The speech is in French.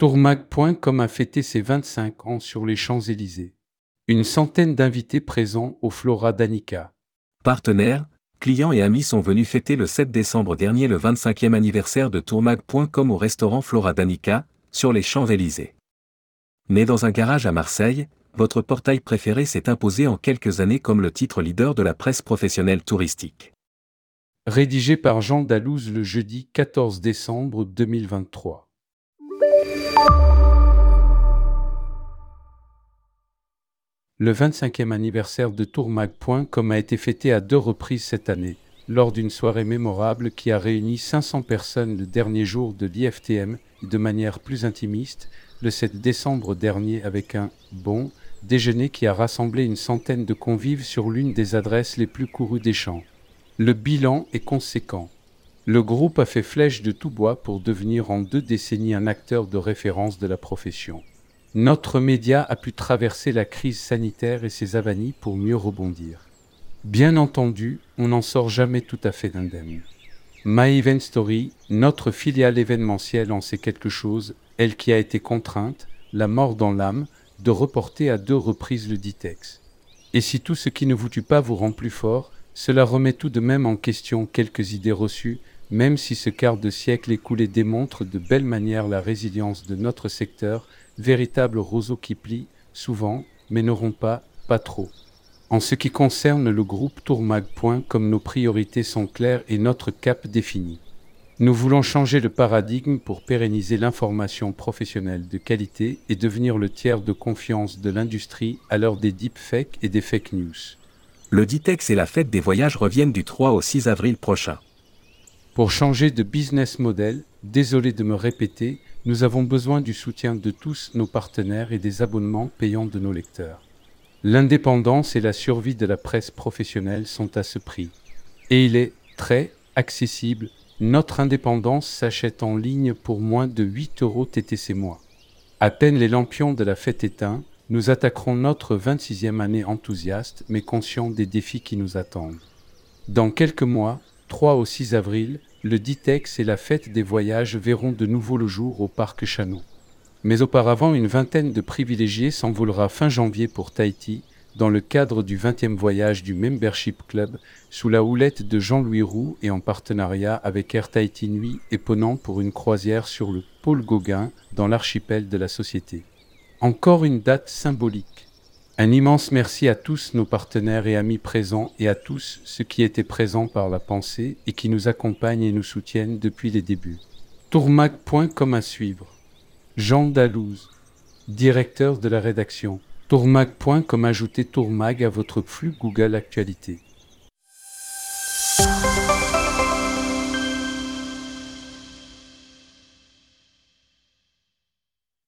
Tourmag.com a fêté ses 25 ans sur les Champs-Élysées. Une centaine d'invités présents au Flora Danica. Partenaires, clients et amis sont venus fêter le 7 décembre dernier le 25e anniversaire de Tourmag.com au restaurant Flora Danica, sur les Champs-Élysées. Né dans un garage à Marseille, votre portail préféré s'est imposé en quelques années comme le titre leader de la presse professionnelle touristique. Rédigé par Jean Dalouse le jeudi 14 décembre 2023. Le 25e anniversaire de Tourmag.com a été fêté à deux reprises cette année, lors d'une soirée mémorable qui a réuni 500 personnes le dernier jour de l'IFTM de manière plus intimiste, le 7 décembre dernier avec un bon déjeuner qui a rassemblé une centaine de convives sur l'une des adresses les plus courues des champs. Le bilan est conséquent. Le groupe a fait flèche de tout bois pour devenir en deux décennies un acteur de référence de la profession. Notre média a pu traverser la crise sanitaire et ses avanies pour mieux rebondir. Bien entendu, on n'en sort jamais tout à fait indemne. My Event Story, notre filiale événementielle en sait quelque chose, elle qui a été contrainte, la mort dans l'âme, de reporter à deux reprises le Ditex. Et si tout ce qui ne vous tue pas vous rend plus fort, cela remet tout de même en question quelques idées reçues, même si ce quart de siècle écoulé démontre de belle manière la résilience de notre secteur véritable roseau qui plie, souvent, mais ne rompt pas, pas trop. En ce qui concerne le groupe Tourmag. comme nos priorités sont claires et notre cap défini. Nous voulons changer le paradigme pour pérenniser l'information professionnelle de qualité et devenir le tiers de confiance de l'industrie à l'heure des deepfakes et des fake news. Le Ditex et la fête des voyages reviennent du 3 au 6 avril prochain. Pour changer de business model, désolé de me répéter, nous avons besoin du soutien de tous nos partenaires et des abonnements payants de nos lecteurs. L'indépendance et la survie de la presse professionnelle sont à ce prix. Et il est très accessible. Notre indépendance s'achète en ligne pour moins de 8 euros TTC mois. À peine les lampions de la fête éteints, nous attaquerons notre 26e année enthousiaste mais conscient des défis qui nous attendent. Dans quelques mois, 3 au 6 avril, le Ditex et la fête des voyages verront de nouveau le jour au parc Chanot. Mais auparavant, une vingtaine de privilégiés s'envolera fin janvier pour Tahiti dans le cadre du 20e voyage du Membership Club sous la houlette de Jean-Louis Roux et en partenariat avec Air Tahiti Nuit et Ponant pour une croisière sur le pôle Gauguin dans l'archipel de la Société. Encore une date symbolique. Un immense merci à tous nos partenaires et amis présents et à tous ceux qui étaient présents par la pensée et qui nous accompagnent et nous soutiennent depuis les débuts. Tourmac.com à suivre. Jean Dalouse, directeur de la rédaction. Tourmag.com ajouter Tourmag à votre flux Google Actualité.